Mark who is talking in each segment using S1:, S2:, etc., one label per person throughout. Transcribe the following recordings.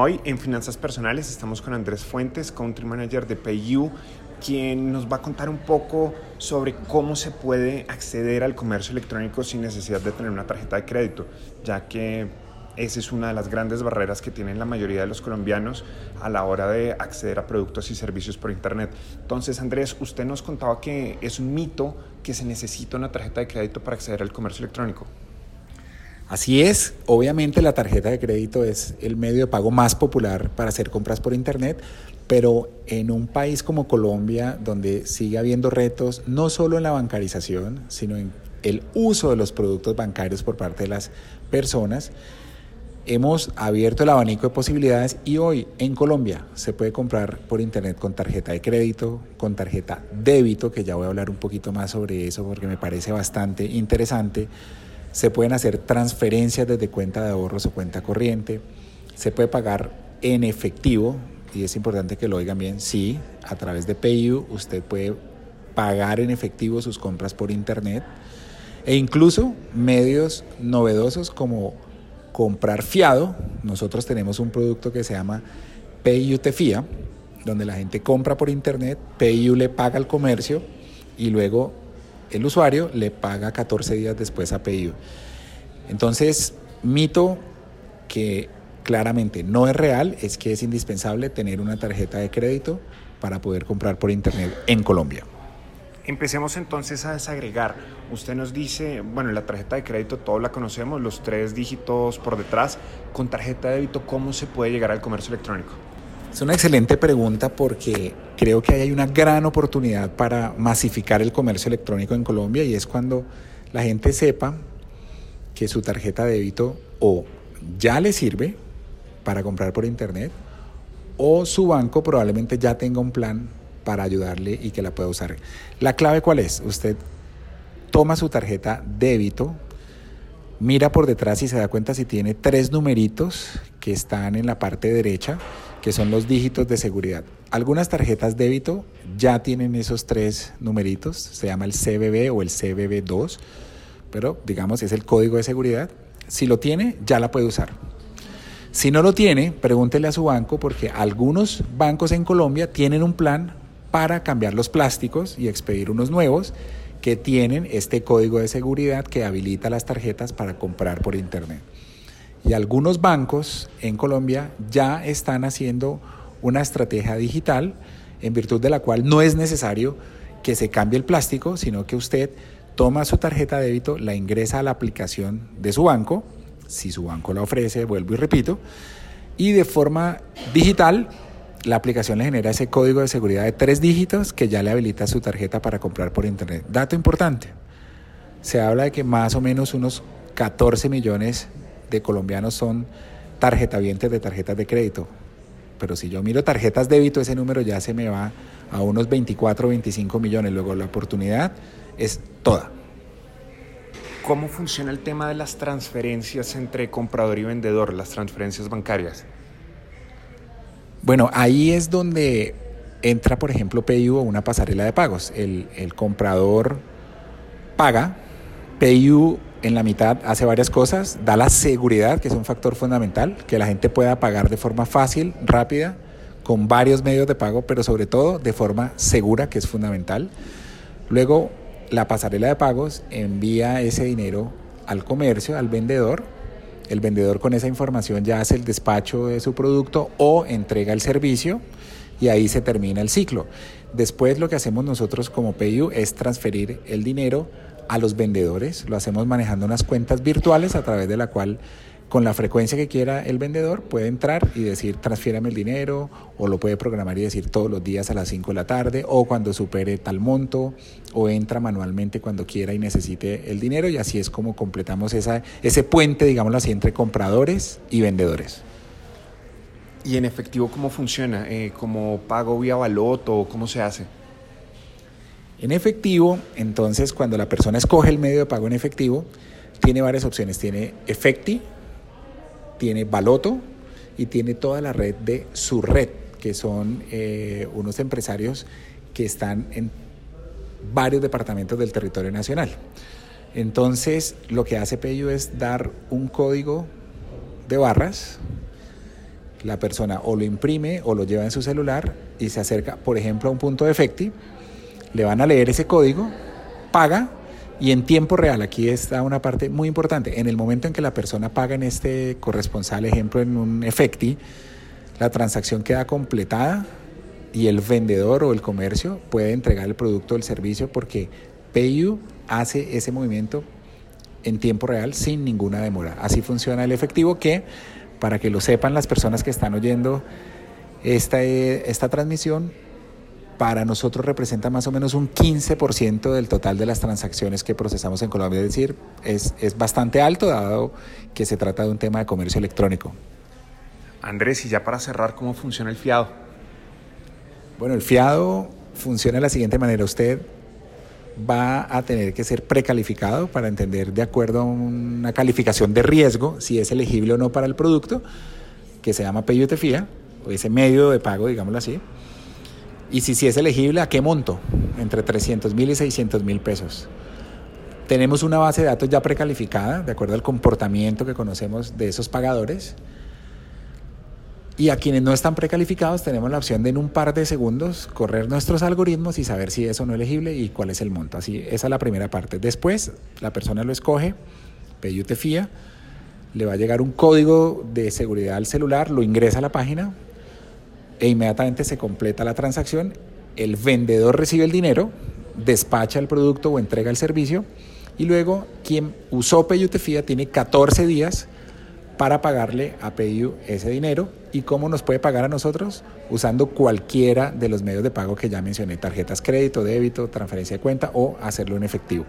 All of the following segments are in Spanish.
S1: Hoy en Finanzas Personales estamos con Andrés Fuentes, Country Manager de PayU, quien nos va a contar un poco sobre cómo se puede acceder al comercio electrónico sin necesidad de tener una tarjeta de crédito, ya que esa es una de las grandes barreras que tienen la mayoría de los colombianos a la hora de acceder a productos y servicios por Internet. Entonces, Andrés, usted nos contaba que es un mito que se necesita una tarjeta de crédito para acceder al comercio electrónico.
S2: Así es, obviamente la tarjeta de crédito es el medio de pago más popular para hacer compras por Internet, pero en un país como Colombia, donde sigue habiendo retos no solo en la bancarización, sino en el uso de los productos bancarios por parte de las personas, hemos abierto el abanico de posibilidades y hoy en Colombia se puede comprar por internet con tarjeta de crédito, con tarjeta débito, que ya voy a hablar un poquito más sobre eso porque me parece bastante interesante. Se pueden hacer transferencias desde cuenta de ahorros o cuenta corriente. Se puede pagar en efectivo y es importante que lo oigan bien. Sí, a través de PayU usted puede pagar en efectivo sus compras por internet e incluso medios novedosos como comprar fiado. Nosotros tenemos un producto que se llama PayU Te Fía, donde la gente compra por internet, PayU le paga al comercio y luego el usuario le paga 14 días después a PayU. Entonces, mito que claramente no es real es que es indispensable tener una tarjeta de crédito para poder comprar por internet en Colombia.
S1: Empecemos entonces a desagregar. Usted nos dice, bueno, la tarjeta de crédito todos la conocemos, los tres dígitos por detrás. Con tarjeta de débito, ¿cómo se puede llegar al comercio electrónico?
S2: Es una excelente pregunta porque creo que hay una gran oportunidad para masificar el comercio electrónico en Colombia y es cuando la gente sepa que su tarjeta de débito o ya le sirve para comprar por internet o su banco probablemente ya tenga un plan para ayudarle y que la pueda usar. La clave cuál es? Usted toma su tarjeta débito, mira por detrás y se da cuenta si tiene tres numeritos que están en la parte derecha, que son los dígitos de seguridad. Algunas tarjetas débito ya tienen esos tres numeritos, se llama el CBB o el CBB2, pero digamos es el código de seguridad. Si lo tiene, ya la puede usar. Si no lo tiene, pregúntele a su banco porque algunos bancos en Colombia tienen un plan para cambiar los plásticos y expedir unos nuevos que tienen este código de seguridad que habilita las tarjetas para comprar por Internet. Y algunos bancos en Colombia ya están haciendo una estrategia digital en virtud de la cual no es necesario que se cambie el plástico, sino que usted toma su tarjeta de débito, la ingresa a la aplicación de su banco, si su banco la ofrece, vuelvo y repito, y de forma digital la aplicación le genera ese código de seguridad de tres dígitos que ya le habilita su tarjeta para comprar por internet. Dato importante, se habla de que más o menos unos 14 millones de colombianos son tarjetavientes de tarjetas de crédito. Pero si yo miro tarjetas débito, ese número ya se me va a unos 24 o 25 millones. Luego la oportunidad es toda.
S1: ¿Cómo funciona el tema de las transferencias entre comprador y vendedor, las transferencias bancarias?
S2: Bueno, ahí es donde entra, por ejemplo, PayU o una pasarela de pagos. El, el comprador paga, PayU en la mitad hace varias cosas, da la seguridad, que es un factor fundamental, que la gente pueda pagar de forma fácil, rápida, con varios medios de pago, pero sobre todo de forma segura, que es fundamental. Luego, la pasarela de pagos envía ese dinero al comercio, al vendedor, el vendedor con esa información ya hace el despacho de su producto o entrega el servicio y ahí se termina el ciclo. Después lo que hacemos nosotros como PayU es transferir el dinero a los vendedores. Lo hacemos manejando unas cuentas virtuales a través de la cual con la frecuencia que quiera el vendedor puede entrar y decir transfiérame el dinero o lo puede programar y decir todos los días a las 5 de la tarde o cuando supere tal monto o entra manualmente cuando quiera y necesite el dinero y así es como completamos esa, ese puente, digámoslo así, entre compradores y vendedores.
S1: ¿Y en efectivo cómo funciona? Eh, ¿Como pago vía baloto? ¿Cómo se hace?
S2: En efectivo, entonces cuando la persona escoge el medio de pago en efectivo, tiene varias opciones. Tiene Efecti, tiene Baloto y tiene toda la red de su red, que son eh, unos empresarios que están en varios departamentos del territorio nacional. Entonces, lo que hace PayU es dar un código de barras la persona o lo imprime o lo lleva en su celular y se acerca, por ejemplo, a un punto de efecti, le van a leer ese código, paga y en tiempo real, aquí está una parte muy importante, en el momento en que la persona paga en este corresponsal ejemplo en un efecti, la transacción queda completada y el vendedor o el comercio puede entregar el producto o el servicio porque PayU hace ese movimiento en tiempo real sin ninguna demora. Así funciona el efectivo que, para que lo sepan las personas que están oyendo esta, esta transmisión, para nosotros representa más o menos un 15% del total de las transacciones que procesamos en Colombia. Es decir, es, es bastante alto dado que se trata de un tema de comercio electrónico.
S1: Andrés, y ya para cerrar, ¿cómo funciona el fiado?
S2: Bueno, el fiado funciona de la siguiente manera. Usted va a tener que ser precalificado para entender de acuerdo a una calificación de riesgo si es elegible o no para el producto, que se llama PayUTFIA, o ese medio de pago, digámoslo así. Y si, si es elegible, ¿a qué monto? Entre 300 mil y 600 mil pesos. Tenemos una base de datos ya precalificada, de acuerdo al comportamiento que conocemos de esos pagadores. Y a quienes no están precalificados tenemos la opción de en un par de segundos correr nuestros algoritmos y saber si es o no elegible y cuál es el monto. Así, esa es la primera parte. Después, la persona lo escoge, PayUTFIA, le va a llegar un código de seguridad al celular, lo ingresa a la página e inmediatamente se completa la transacción. El vendedor recibe el dinero, despacha el producto o entrega el servicio y luego quien usó PayUTFIA tiene 14 días para pagarle a PayU ese dinero y cómo nos puede pagar a nosotros usando cualquiera de los medios de pago que ya mencioné, tarjetas crédito, débito, transferencia de cuenta o hacerlo en efectivo.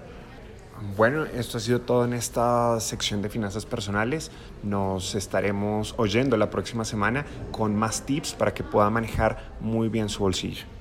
S1: Bueno, esto ha sido todo en esta sección de finanzas personales. Nos estaremos oyendo la próxima semana con más tips para que pueda manejar muy bien su bolsillo.